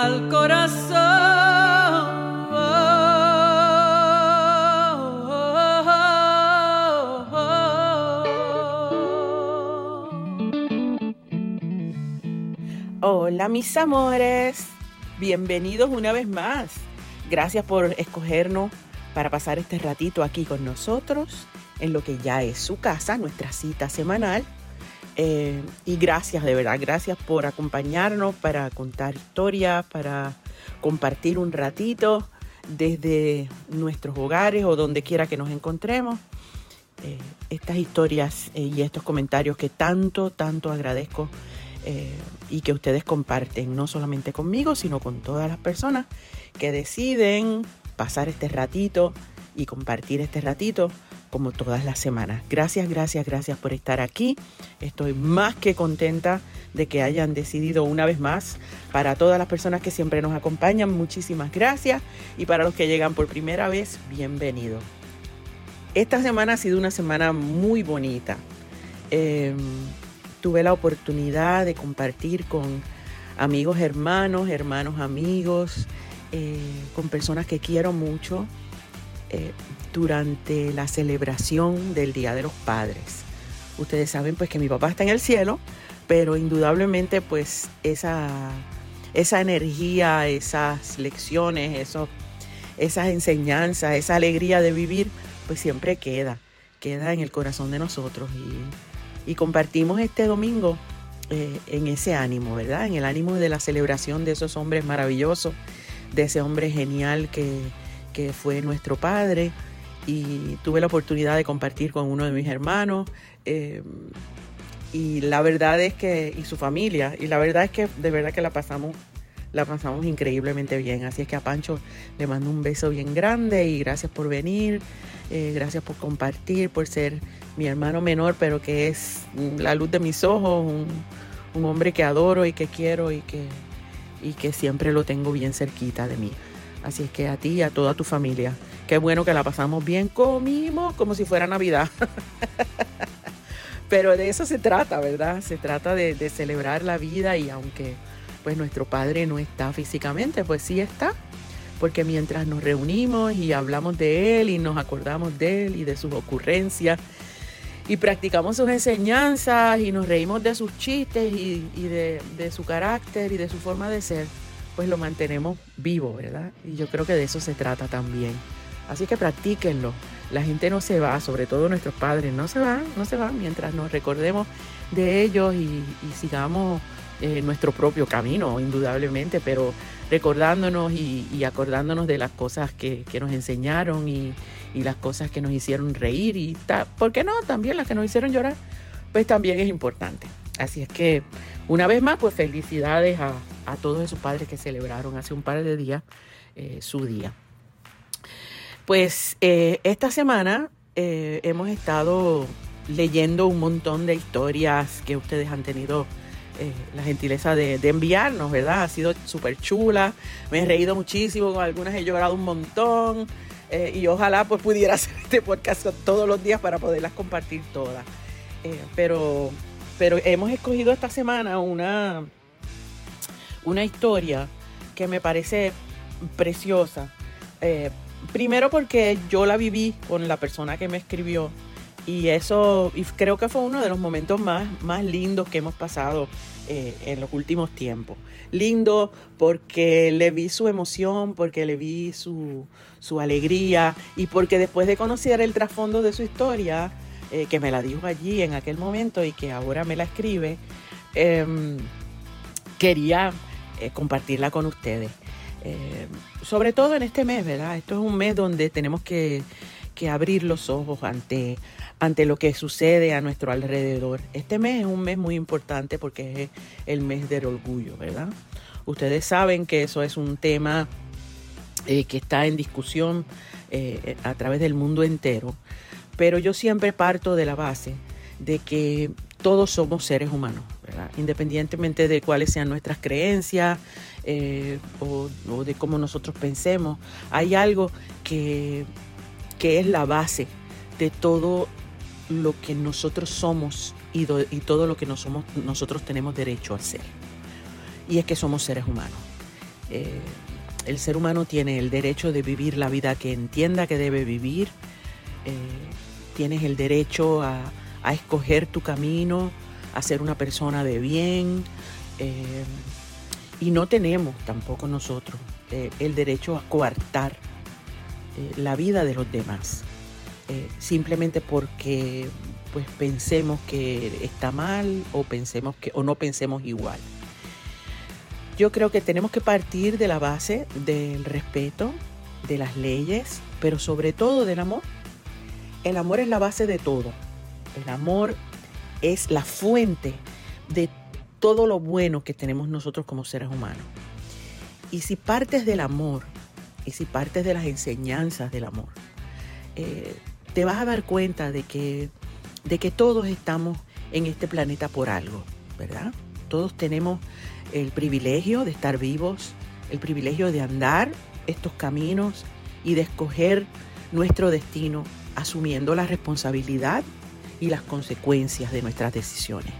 al corazón. Hola mis amores, bienvenidos una vez más. Gracias por escogernos para pasar este ratito aquí con nosotros en lo que ya es su casa, nuestra cita semanal. Eh, y gracias, de verdad, gracias por acompañarnos para contar historias, para compartir un ratito desde nuestros hogares o donde quiera que nos encontremos. Eh, estas historias eh, y estos comentarios que tanto, tanto agradezco y que ustedes comparten, no solamente conmigo, sino con todas las personas que deciden pasar este ratito y compartir este ratito como todas las semanas. Gracias, gracias, gracias por estar aquí. Estoy más que contenta de que hayan decidido una vez más. Para todas las personas que siempre nos acompañan, muchísimas gracias. Y para los que llegan por primera vez, bienvenidos. Esta semana ha sido una semana muy bonita. Eh, tuve la oportunidad de compartir con amigos hermanos, hermanos amigos, eh, con personas que quiero mucho eh, durante la celebración del Día de los Padres. Ustedes saben pues que mi papá está en el cielo, pero indudablemente pues esa, esa energía, esas lecciones, eso, esas enseñanzas, esa alegría de vivir, pues siempre queda, queda en el corazón de nosotros y y compartimos este domingo eh, en ese ánimo, ¿verdad? En el ánimo de la celebración de esos hombres maravillosos, de ese hombre genial que, que fue nuestro padre. Y tuve la oportunidad de compartir con uno de mis hermanos. Eh, y la verdad es que, y su familia, y la verdad es que de verdad que la pasamos, la pasamos increíblemente bien. Así es que a Pancho le mando un beso bien grande y gracias por venir, eh, gracias por compartir, por ser mi hermano menor, pero que es la luz de mis ojos, un, hombre que adoro y que quiero y que, y que siempre lo tengo bien cerquita de mí. Así es que a ti y a toda tu familia, qué bueno que la pasamos bien, comimos como si fuera Navidad. pero de eso se trata, ¿verdad? Se trata de, de celebrar la vida y aunque pues nuestro padre no está físicamente, pues sí está porque mientras nos reunimos y hablamos de él y nos acordamos de él y de sus ocurrencias y practicamos sus enseñanzas y nos reímos de sus chistes y, de, su carácter y de su forma de ser, pues lo mantenemos vivo, ¿verdad? Y yo creo que de eso se trata también. Así que practíquenlo. La gente no se va, sobre todo nuestros padres, no se van, no se van mientras nos recordemos de ellos y, sigamos eh, nuestro propio camino, indudablemente, pero recordándonos y, acordándonos de las cosas que, nos enseñaron y, y las cosas que nos hicieron reír y, ¿por qué no? También las que nos hicieron llorar, pues también es importante. Así es que, una vez más, pues felicidades a, todos esos padres que celebraron hace un par de días eh, su día. Pues eh, esta semana eh, hemos estado leyendo un montón de historias que ustedes han tenido la gentileza de, enviarnos, ¿verdad? Ha sido súper chula, me he reído muchísimo, con algunas he llorado un montón. Eh, y ojalá pues pudiera hacer este podcast todos los días para poderlas compartir todas. Eh, pero, pero hemos escogido esta semana una, una historia que me parece preciosa. Primero porque yo la viví con la persona que me escribió y eso creo que fue uno de los momentos más, más lindos que hemos pasado eh, en los últimos tiempos. Lindo porque le vi su emoción, porque le vi su, alegría y porque después de conocer el trasfondo de su historia, eh, que me la dijo allí en aquel momento y que ahora me la escribe, em, quería eh, compartirla con ustedes. Em, sobre todo en este mes, ¿verdad? Esto es un mes donde tenemos que, que abrir los ojos ante, ante lo que sucede a nuestro alrededor. Este mes es un mes muy importante porque es el mes del orgullo, ¿verdad? Ustedes saben que eso es un tema eh, que está en discusión eh, a través del mundo entero, pero yo siempre parto de la base de que todos somos seres humanos, independientemente de cuáles sean nuestras creencias eh, o, de cómo nosotros pensemos, hay algo que, que es la base de todo lo que nosotros somos y, todo lo que nosotros tenemos derecho a ser. Y es que somos seres humanos. Eh, el ser humano tiene el derecho de vivir la vida que entienda que debe vivir. Eh, tienes el derecho a, escoger tu camino, a ser una persona de bien. Eh, y no tenemos tampoco nosotros el derecho a coartar la vida de los demás. simplemente porque pues pensemos que está mal o pensemos que o no pensemos igual. Yo creo que tenemos que partir de la base del respeto, de las leyes, pero sobre todo del amor. El amor es la base de todo. El amor es la fuente de todo lo bueno que tenemos nosotros como seres humanos. Y si partes del amor, y si partes de las enseñanzas del amor, eh, te vas a dar cuenta de que, de que todos estamos en este planeta por algo, ¿verdad? Todos tenemos el privilegio de estar vivos, el privilegio de andar estos caminos y de escoger nuestro destino asumiendo la responsabilidad y las consecuencias de nuestras decisiones.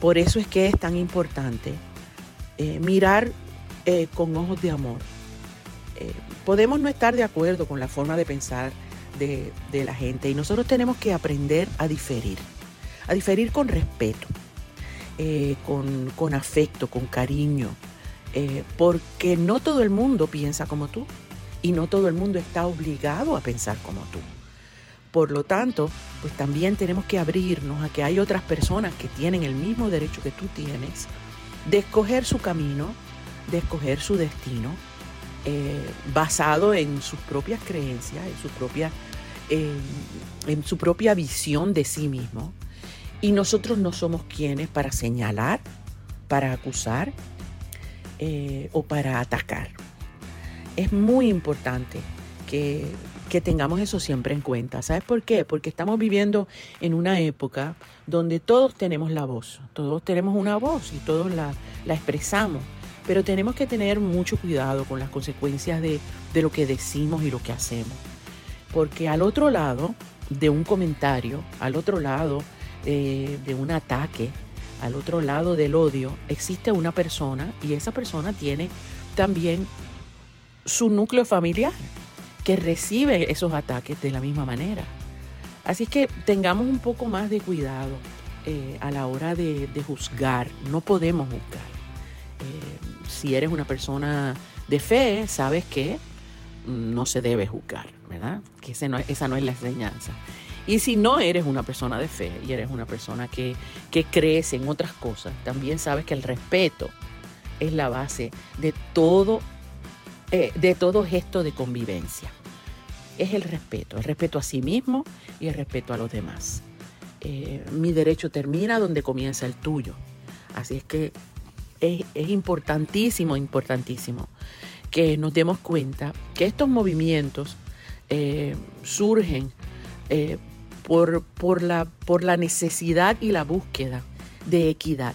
Por eso es que es tan importante eh, mirar eh, con ojos de amor. Eh, podemos no estar de acuerdo con la forma de pensar de, la gente y nosotros tenemos que aprender a diferir, a diferir con respeto eh, con, afecto, con cariño, porque no todo el mundo piensa como tú y no todo el mundo está obligado a pensar como tú. Por lo tanto, pues también tenemos que abrirnos a que hay otras personas que tienen el mismo derecho que tú tienes de escoger su camino, de escoger su destino, eh, basado en sus propias creencias, en su propia, en su propia visión de sí mismo y nosotros no somos quienes para señalar, para acusar eh, o para atacar. Es muy importante que, que tengamos eso siempre en cuenta. ¿Sabes por qué? Porque estamos viviendo en una época donde todos tenemos la voz, todos tenemos una voz y todos la, la expresamos, pero tenemos que tener mucho cuidado con las consecuencias de, de lo que decimos y lo que hacemos. Porque al otro lado de un comentario, al otro lado de, un ataque, al otro lado del odio, existe una persona y esa persona tiene también su núcleo familiar que recibe esos ataques de la misma manera. Así que tengamos un poco más de cuidado eh, a la hora de, juzgar. No podemos juzgar. Eh, si eres una persona de fe, sabes que no se debe juzgar, ¿verdad? Que esa no es la enseñanza. Y si no eres una persona de fe y eres una persona que, que crees en otras cosas, también sabes que el respeto es la base de todo, eh, de todo gesto de convivencia. Es el respeto, el respeto a sí mismo y el respeto a los demás. Eh, mi derecho termina donde comienza el tuyo. Así es que es, importantísimo, importantísimo que nos demos cuenta que estos movimientos eh, surgen por, la, por la necesidad y la búsqueda de equidad.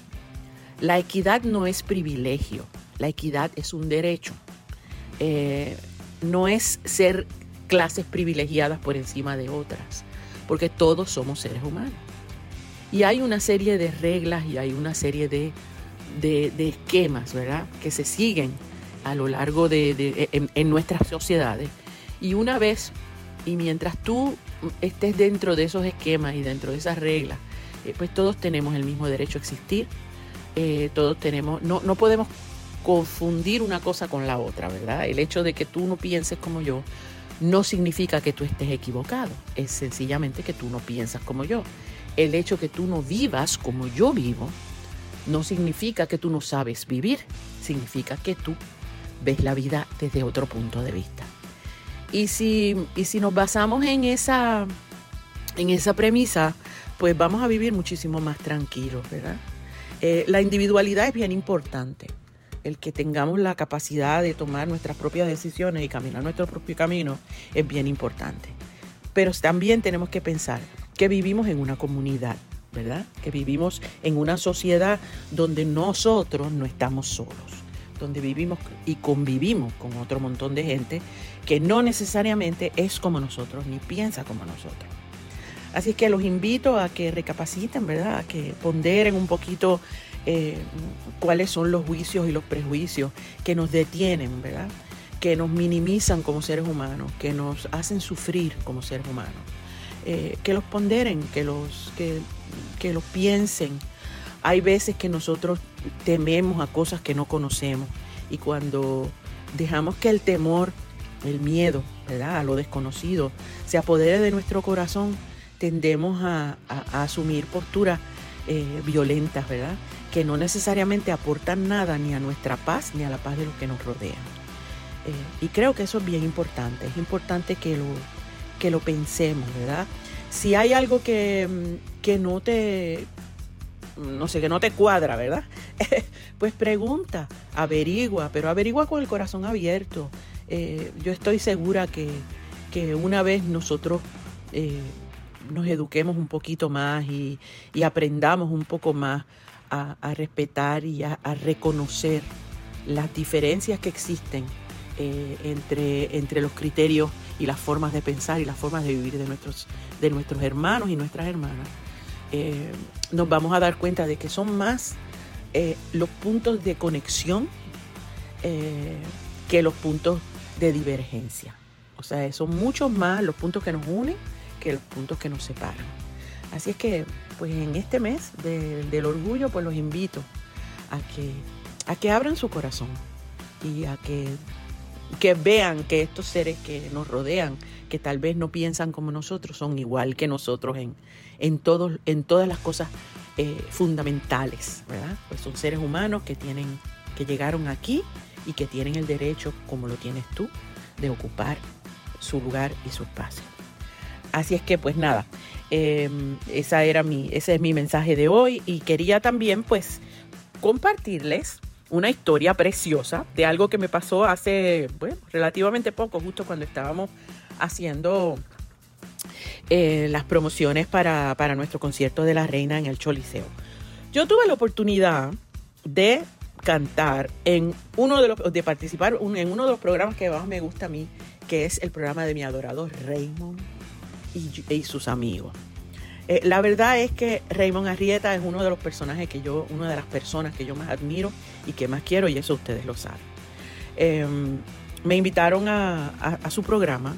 La equidad no es privilegio, la equidad es un derecho. Eh, no es ser clases privilegiadas por encima de otras, porque todos somos seres humanos. Y hay una serie de reglas y hay una serie de, esquemas, ¿verdad?, que se siguen a lo largo de, en nuestras sociedades. Y una vez, y mientras tú estés dentro de esos esquemas y dentro de esas reglas, eh, pues todos tenemos el mismo derecho a existir, eh, todos tenemos, no, no podemos confundir una cosa con la otra, ¿verdad? El hecho de que tú no pienses como yo no significa que tú estés equivocado, es sencillamente que tú no piensas como yo. El hecho que tú no vivas como yo vivo no significa que tú no sabes vivir, significa que tú ves la vida desde otro punto de vista. Y si, si nos basamos en esa, en esa premisa, pues vamos a vivir muchísimo más tranquilos, ¿verdad? Eh, la individualidad es bien importante. El que tengamos la capacidad de tomar nuestras propias decisiones y caminar nuestro propio camino es bien importante. Pero también tenemos que pensar que vivimos en una comunidad, ¿verdad? Que vivimos en una sociedad donde nosotros no estamos solos donde vivimos y convivimos con otro montón de gente que no necesariamente es como nosotros ni piensa como nosotros. Así que los invito a que recapaciten, ¿verdad? A que ponderen un poquito eh, cuáles son los juicios y los prejuicios que nos detienen, ¿verdad? Que nos minimizan como seres humanos, que nos hacen sufrir como seres humanos. Eh, que los ponderen, que los, que, que los piensen. Hay veces que nosotros tememos a cosas que no conocemos y cuando dejamos que el temor, el miedo, ¿verdad? a lo desconocido, se apodere de nuestro corazón, tendemos a, asumir posturas eh, violentas, ¿verdad? Que no necesariamente aportan nada ni a nuestra paz ni a la paz de los que nos rodean. Eh, y creo que eso es bien importante, es importante que lo, que lo pensemos, ¿verdad? Si hay algo que, mm, que no te, no sé, que no te cuadra, ¿verdad? pues pregunta, averigua, pero averigua con el corazón abierto. Eh, yo estoy segura que, que una vez nosotros nos eduquemos un poquito más y, aprendamos un poco más a, respetar y a, reconocer las diferencias que existen eh, entre, entre los criterios y las formas de pensar y las formas de vivir de nuestros, de nuestros hermanos y nuestras hermanas, eh, nos vamos a dar cuenta de que son más eh, los puntos de conexión que los puntos de divergencia. O sea, son muchos más los puntos que nos unen que los puntos que nos separan. Así es que, pues en este mes del orgullo, pues los invito a que, a que abran su corazón y a que, que vean que estos seres que nos rodean, que tal vez no piensan como nosotros, son igual que nosotros en, en, todos, en todas las cosas eh, fundamentales, ¿verdad? Pues son seres humanos que tienen, que llegaron aquí y que tienen el derecho, como lo tienes tú, de ocupar su lugar y su espacio. Así es que pues nada, em, esa era mi, ese es mi mensaje de hoy y quería también pues compartirles una historia preciosa de algo que me pasó hace relativamente poco, justo cuando estábamos haciendo eh, las promociones para, para, nuestro concierto de la reina en el Choliseo. Yo tuve la oportunidad de cantar en uno de los, de participar en uno de los programas que más me gusta a mí, que es el programa de mi adorado Raymond y, sus amigos. Eh, la verdad es que Raymond Arrieta es uno de los personajes que yo, una de las personas que yo más admiro y que más quiero, y eso ustedes lo saben. Em, me invitaron a, su programa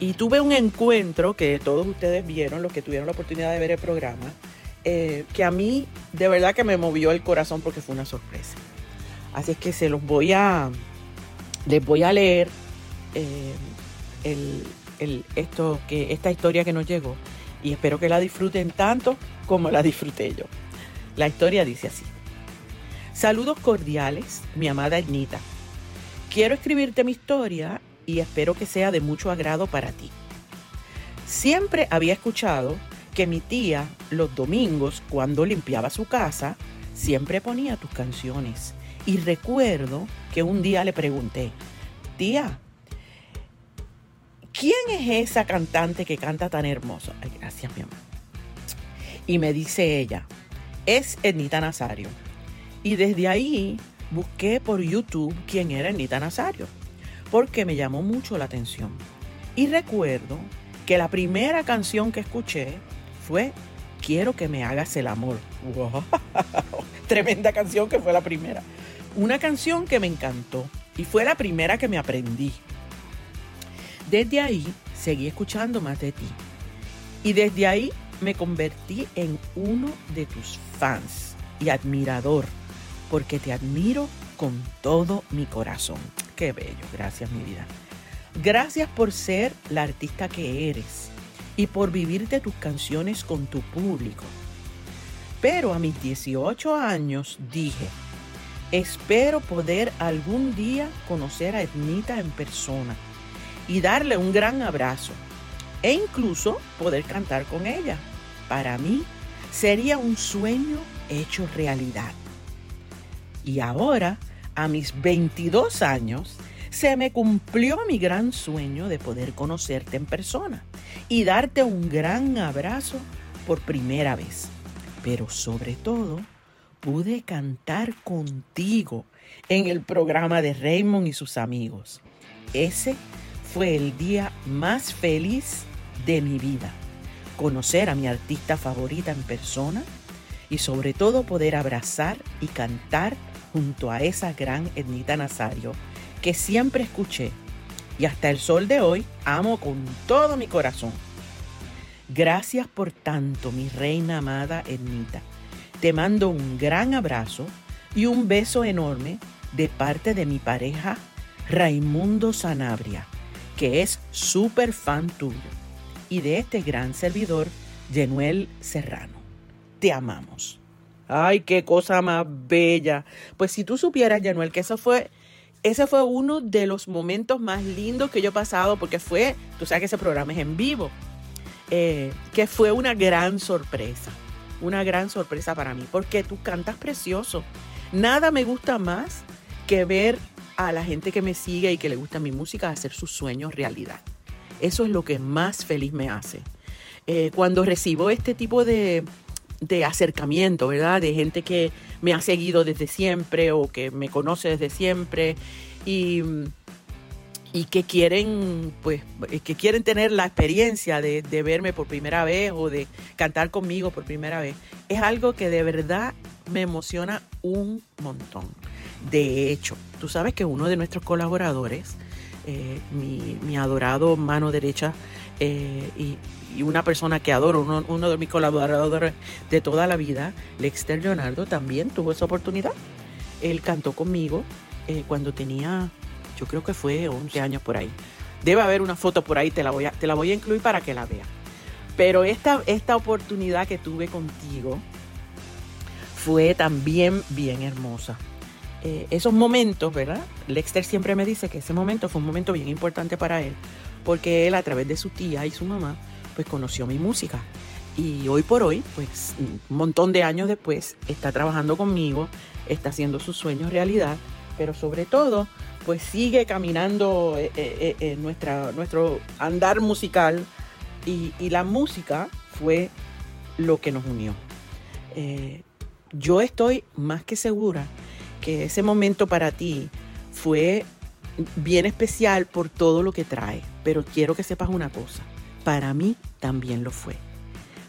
y tuve un encuentro que todos ustedes vieron, los que tuvieron la oportunidad de ver el programa, eh, que a mí de verdad que me movió el corazón porque fue una sorpresa. Así es que se los voy a, les voy a leer eh, esto, que, esta historia que nos llegó y espero que la disfruten tanto como la disfruté yo. La historia dice así. Saludos cordiales, mi amada Ednita. Quiero escribirte mi historia y espero que sea de mucho agrado para ti. Siempre había escuchado que mi tía los domingos, cuando limpiaba su casa, siempre ponía tus canciones. Y recuerdo que un día le pregunté, tía, ¿quién es esa cantante que canta tan hermoso? Ay, gracias, mi amor. Y me dice ella, es Ednita Nazario. Y desde ahí busqué por YouTube quién era Ednita Nazario, porque me llamó mucho la atención. Y recuerdo que la primera canción que escuché fue Quiero que me hagas el amor. Wow. Tremenda canción que fue la primera. Una canción que me encantó y fue la primera que me aprendí. Desde ahí seguí escuchando más de ti. Y desde ahí me convertí en uno de tus fans y admirador, porque te admiro con todo mi corazón. Qué bello, gracias mi vida. Gracias por ser la artista que eres y por vivirte tus canciones con tu público. Pero a mis 18 años dije, espero poder algún día conocer a Ednita en persona y darle un gran abrazo e incluso poder cantar con ella. Para mí sería un sueño hecho realidad. Y ahora, a mis 22 años, se me cumplió mi gran sueño de poder conocerte en persona y darte un gran abrazo por primera vez. Pero sobre todo, pude cantar contigo en el programa de Raymond y sus amigos. Ese fue el día más feliz de mi vida. Conocer a mi artista favorita en persona y sobre todo poder abrazar y cantar junto a esa gran Ednita Nazario que siempre escuché y hasta el sol de hoy amo con todo mi corazón. Gracias por tanto, mi reina amada Ednita. Te mando un gran abrazo y un beso enorme de parte de mi pareja Raimundo Sanabria, que es súper fan tuyo, y de este gran servidor, Yenuel Serrano. Te amamos. Ay, qué cosa más bella. Pues si tú supieras, Yenuel, que eso fue ese fue uno de los momentos más lindos que yo he pasado porque fue, tú sabes que ese programa es en vivo eh, que fue una gran sorpresa, una gran sorpresa para mí, porque tú cantas precioso. Nada me gusta más que ver a la gente que me sigue y que le gusta mi música hacer sus sueños realidad. Eso es lo que más feliz me hace. Eh, cuando recibo este tipo de, de acercamiento, ¿verdad? De gente que me ha seguido desde siempre o que me conoce desde siempre y y que quieren, pues, que quieren tener la experiencia de, verme por primera vez o de cantar conmigo por primera vez, es algo que de verdad me emociona un montón. De hecho, tú sabes que uno de nuestros colaboradores, eh, mi, adorado mano derecha eh, y, una persona que adoro, uno, de mis colaboradores de toda la vida, Lexter Leonardo, también tuvo esa oportunidad. Él cantó conmigo cuando tenía yo creo que fue 11 años por ahí. Debe haber una foto por ahí, te la voy a, te la voy a incluir para que la veas. Pero esta, esta oportunidad que tuve contigo fue también bien hermosa. Eh, esos momentos, ¿verdad? Lexter siempre me dice que ese momento fue un momento bien importante para él, porque él a través de su tía y su mamá, pues conoció mi música. Y hoy por hoy, pues un montón de años después, está trabajando conmigo, está haciendo sus sueños realidad, pero sobre todo pues sigue caminando eh, eh, eh, nuestro andar musical y, la música fue lo que nos unió. yo estoy más que segura que ese momento para ti fue bien especial por todo lo que trae, pero quiero que sepas una cosa, para mí también lo fue.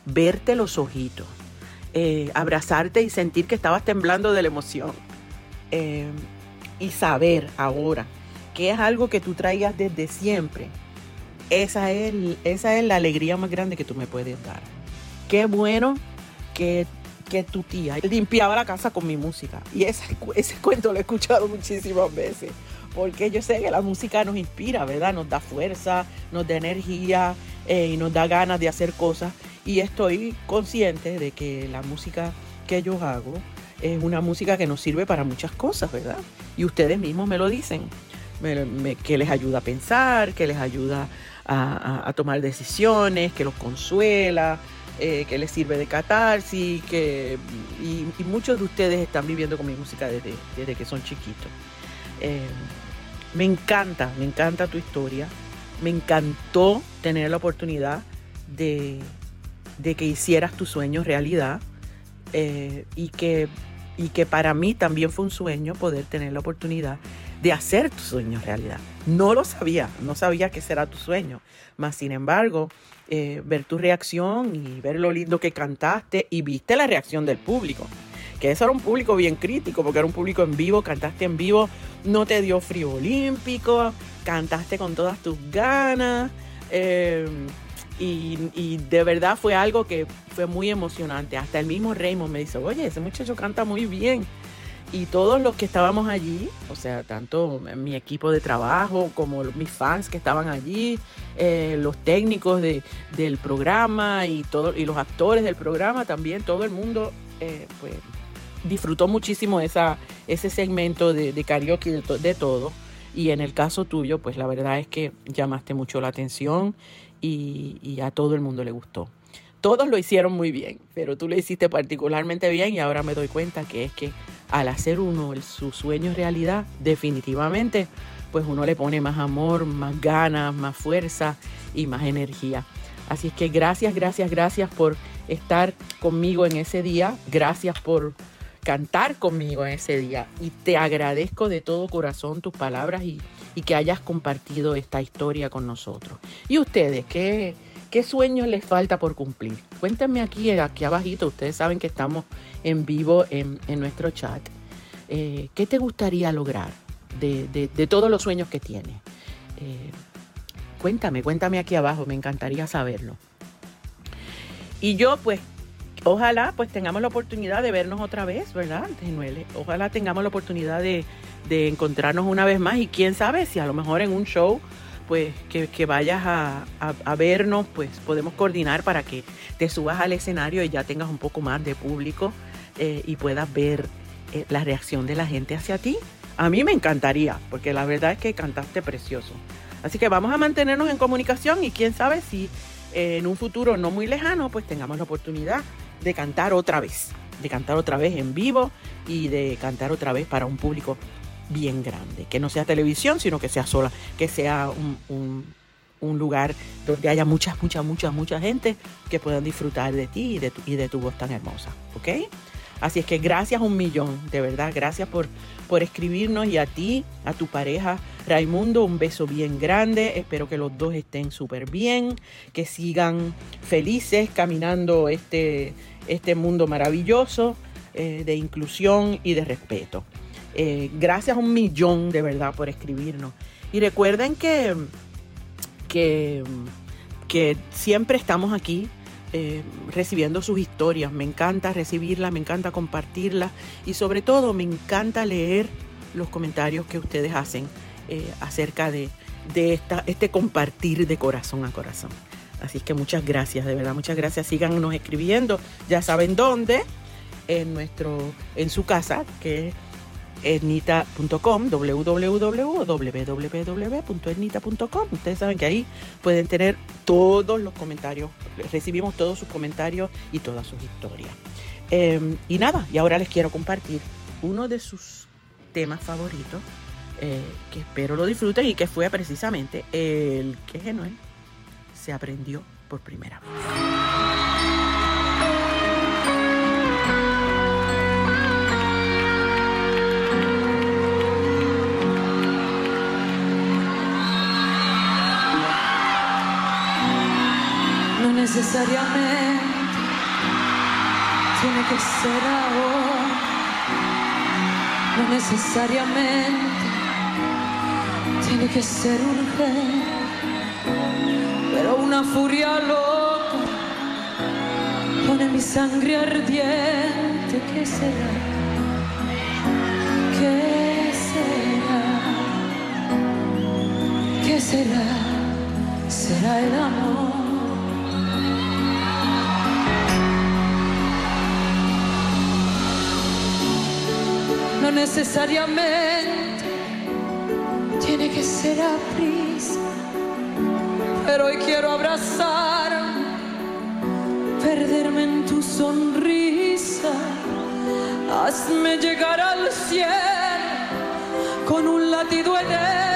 Verte los ojitos, abrazarte y sentir que estabas temblando de la emoción y saber ahora que es algo que tú traigas desde siempre, esa es, esa es la alegría más grande que tú me puedes dar. Qué bueno que, que tu tía limpiaba la casa con mi música. Y ese, ese cuento lo he escuchado muchísimas veces, porque yo sé que la música nos inspira, ¿verdad? Nos da fuerza, nos da energía eh, y nos da ganas de hacer cosas. Y estoy consciente de que la música que yo hago es una música que nos sirve para muchas cosas, ¿verdad? Y ustedes mismos me lo dicen, que les ayuda a pensar, que les ayuda a, tomar decisiones, que los consuela, eh, que les sirve de catarsis, que, y, muchos de ustedes están viviendo con mi música desde, desde que son chiquitos. Eh, me encanta, me encanta tu historia. Me encantó tener la oportunidad de, que hicieras tu sueño realidad eh, y que y que para mí también fue un sueño poder tener la oportunidad de hacer tu sueño realidad. No lo sabía, no sabía que será tu sueño, mas sin embargo, eh, ver tu reacción y ver lo lindo que cantaste y viste la reacción del público, que eso era un público bien crítico, porque era un público en vivo, cantaste en vivo, no te dio frío olímpico, cantaste con todas tus ganas. Eh, y, de verdad fue algo que fue muy emocionante. Hasta el mismo Raymond me dice, oye, ese muchacho canta muy bien. Y todos los que estábamos allí, o sea, tanto mi equipo de trabajo como mis fans que estaban allí, eh, los técnicos de, del programa y, todo, y los actores del programa también, todo el mundo eh, pues, disfrutó muchísimo esa, ese segmento de, de karaoke de, de todo. Y en el caso tuyo, pues la verdad es que llamaste mucho la atención y, a todo el mundo le gustó. Todos lo hicieron muy bien, pero tú lo hiciste particularmente bien y ahora me doy cuenta que es que al hacer uno su sueño realidad, definitivamente, pues uno le pone más amor, más ganas, más fuerza y más energía. Así es que gracias, gracias, gracias por estar conmigo en ese día. Gracias por cantar conmigo en ese día. Y te agradezco de todo corazón tus palabras y, y que hayas compartido esta historia con nosotros. ¿Y ustedes qué, ¿Qué sueños les falta por cumplir? Cuéntenme aquí, aquí abajito, ustedes saben que estamos en vivo en, nuestro chat. Eh, ¿Qué te gustaría lograr de, todos los sueños que tienes? Eh, cuéntame, cuéntame aquí abajo, me encantaría saberlo. Y yo pues ojalá pues tengamos la oportunidad de vernos otra vez, ¿verdad? Ojalá tengamos la oportunidad de, encontrarnos una vez más y quién sabe si a lo mejor en un show pues que, vayas a, vernos, pues podemos coordinar para que te subas al escenario y ya tengas un poco más de público eh, y puedas ver eh, la reacción de la gente hacia ti. A mí me encantaría, porque la verdad es que cantaste precioso. Así que vamos a mantenernos en comunicación y quién sabe si eh, en un futuro no muy lejano, pues tengamos la oportunidad de cantar otra vez, de cantar otra vez en vivo y de cantar otra vez para un público bien grande, que no sea televisión, sino que sea sola, que sea un, lugar donde haya mucha, mucha, mucha, mucha gente que puedan disfrutar de ti y de tu, y de tu voz tan hermosa, ¿ok? Así es que gracias un millón, de verdad, gracias por, por escribirnos y a ti, a tu pareja Raimundo, un beso bien grande, espero que los dos estén súper bien, que sigan felices caminando este, este mundo maravilloso eh, de inclusión y de respeto. Eh, gracias un millón de verdad por escribirnos. Y recuerden que, que, siempre estamos aquí eh, recibiendo sus historias. Me encanta recibirlas, me encanta compartirlas y sobre todo me encanta leer los comentarios que ustedes hacen acerca de, de esta, este compartir de corazón a corazón. Así que muchas gracias, de verdad, muchas gracias. Síganos escribiendo, ya saben dónde, en nuestro, en su casa, que es etnita.com, www.etnita.com. Ustedes saben que ahí pueden tener todos los comentarios, recibimos todos sus comentarios y todas sus historias. Em, y nada, y ahora les quiero compartir uno de sus temas favoritos, eh, que espero lo disfruten y que fue precisamente el que es Genuel se aprendió por primera vez. Necesariamente tiene que ser ahora, no necesariamente tiene que ser urgente pero una furia loca pone mi sangre ardiente. ¿Qué será? ¿Qué será? ¿Qué será? Será el amor. Necesariamente tiene que ser a prisa pero hoy quiero abrazar, perderme en tu sonrisa, hazme llegar al cielo con un latido eterno.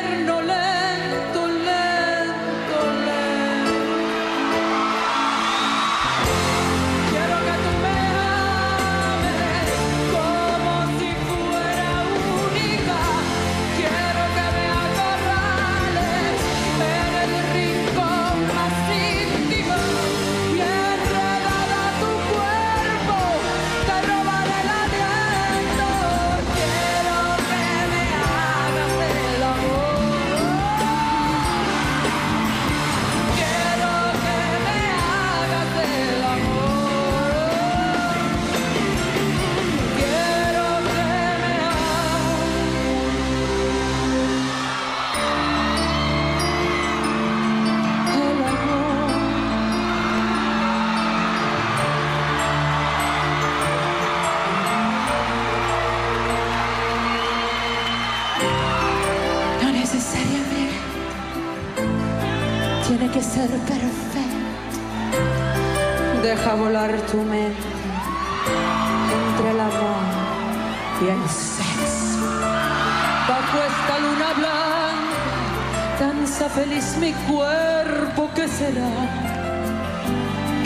Cuerpo. ¿Qué será?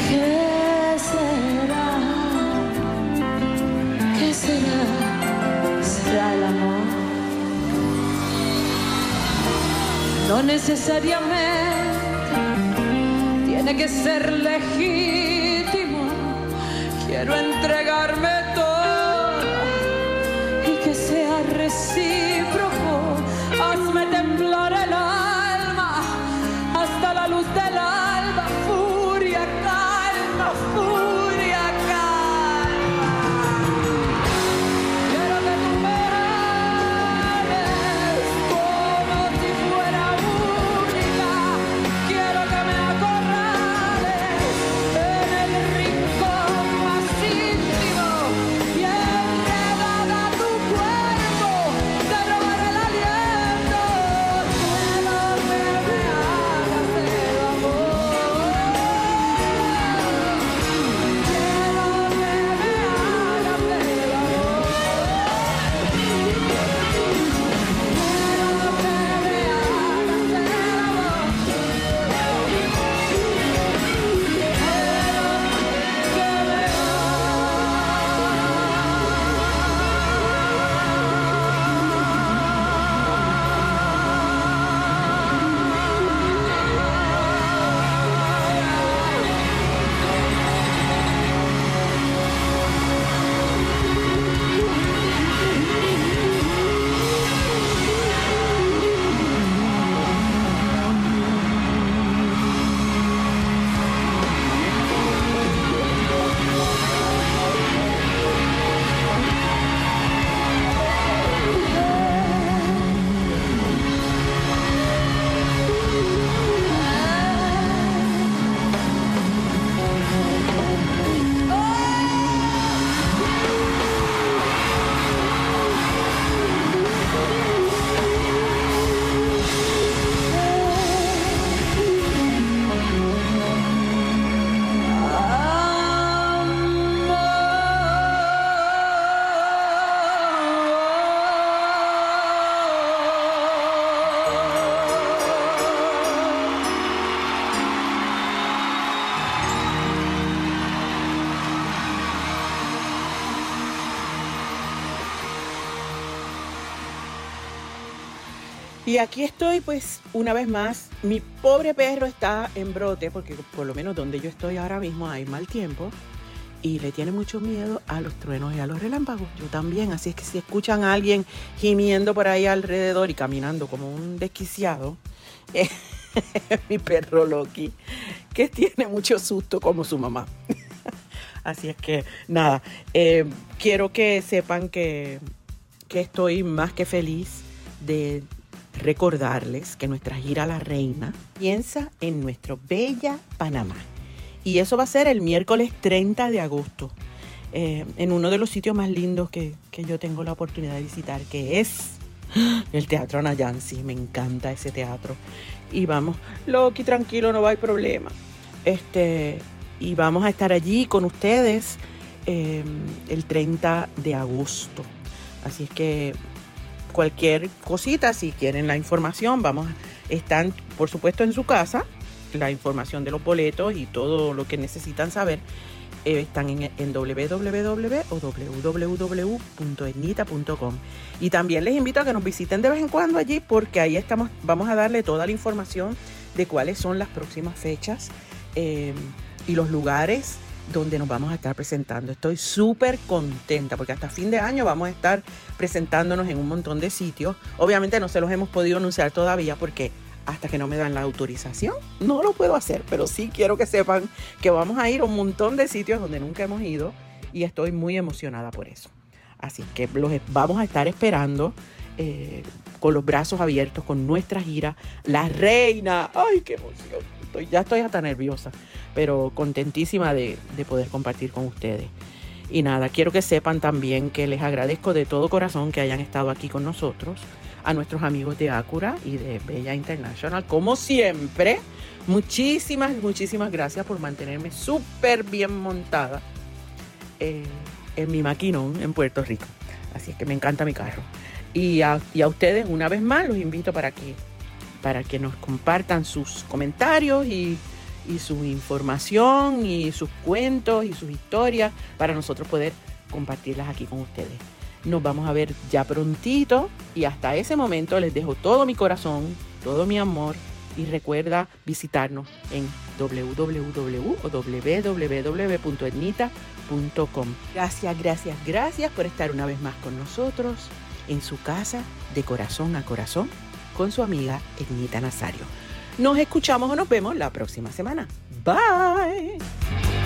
¿Qué será? ¿Qué será? ¿Será el amor? No necesariamente tiene que ser legítimo. Y aquí estoy, pues, una vez más. Mi pobre perro está en brote, porque por lo menos donde yo estoy ahora mismo hay mal tiempo. Y le tiene mucho miedo a los truenos y a los relámpagos. Yo también. Así es que si escuchan a alguien gimiendo por ahí alrededor y caminando como un desquiciado, es mi perro Loki, que tiene mucho susto como su mamá. Así es que, nada, eh, quiero que sepan que, que estoy más que feliz de recordarles que nuestra gira la reina piensa en nuestro bella Panamá. Y eso va a ser el miércoles 30 de agosto, eh, en uno de los sitios más lindos que, que yo tengo la oportunidad de visitar, que es el Teatro Nayansi. Me encanta ese teatro. Y vamos, Loki, tranquilo, no va problema. Este, y vamos a estar allí con ustedes eh, el 30 de agosto. Así es que cualquier cosita, si quieren la información, vamos, están por supuesto en su casa, la información de los boletos y todo lo que necesitan saber. eh, están en, en o www.etnita.com y también les invito a que nos visiten de vez en cuando allí porque ahí estamos vamos a darle toda la información de cuáles son las próximas fechas eh, y los lugares donde nos vamos a estar presentando. Estoy súper contenta porque hasta fin de año vamos a estar presentándonos en un montón de sitios. Obviamente no se los hemos podido anunciar todavía porque hasta que no me dan la autorización no lo puedo hacer, pero sí quiero que sepan que vamos a ir a un montón de sitios donde nunca hemos ido y estoy muy emocionada por eso. Así que los vamos a estar esperando eh, con los brazos abiertos con nuestra gira La Reina. ¡Ay, qué emoción! Ya estoy hasta nerviosa, pero contentísima de, de poder compartir con ustedes. Y nada, quiero que sepan también que les agradezco de todo corazón que hayan estado aquí con nosotros, a nuestros amigos de Acura y de Bella International, como siempre. Muchísimas, muchísimas gracias por mantenerme súper bien montada eh, en mi maquinón en Puerto Rico. Así es que me encanta mi carro. Y a, y a ustedes, una vez más, los invito para que, para que nos compartan sus comentarios y, y su información y sus cuentos y sus historias para nosotros poder compartirlas aquí con ustedes. Nos vamos a ver ya prontito y hasta ese momento les dejo todo mi corazón, todo mi amor y recuerda visitarnos en www.etnita.com. Gracias, gracias, gracias por estar una vez más con nosotros en su casa de corazón a corazón con su amiga Ednita Nazario. Nos escuchamos o nos vemos la próxima semana. Bye.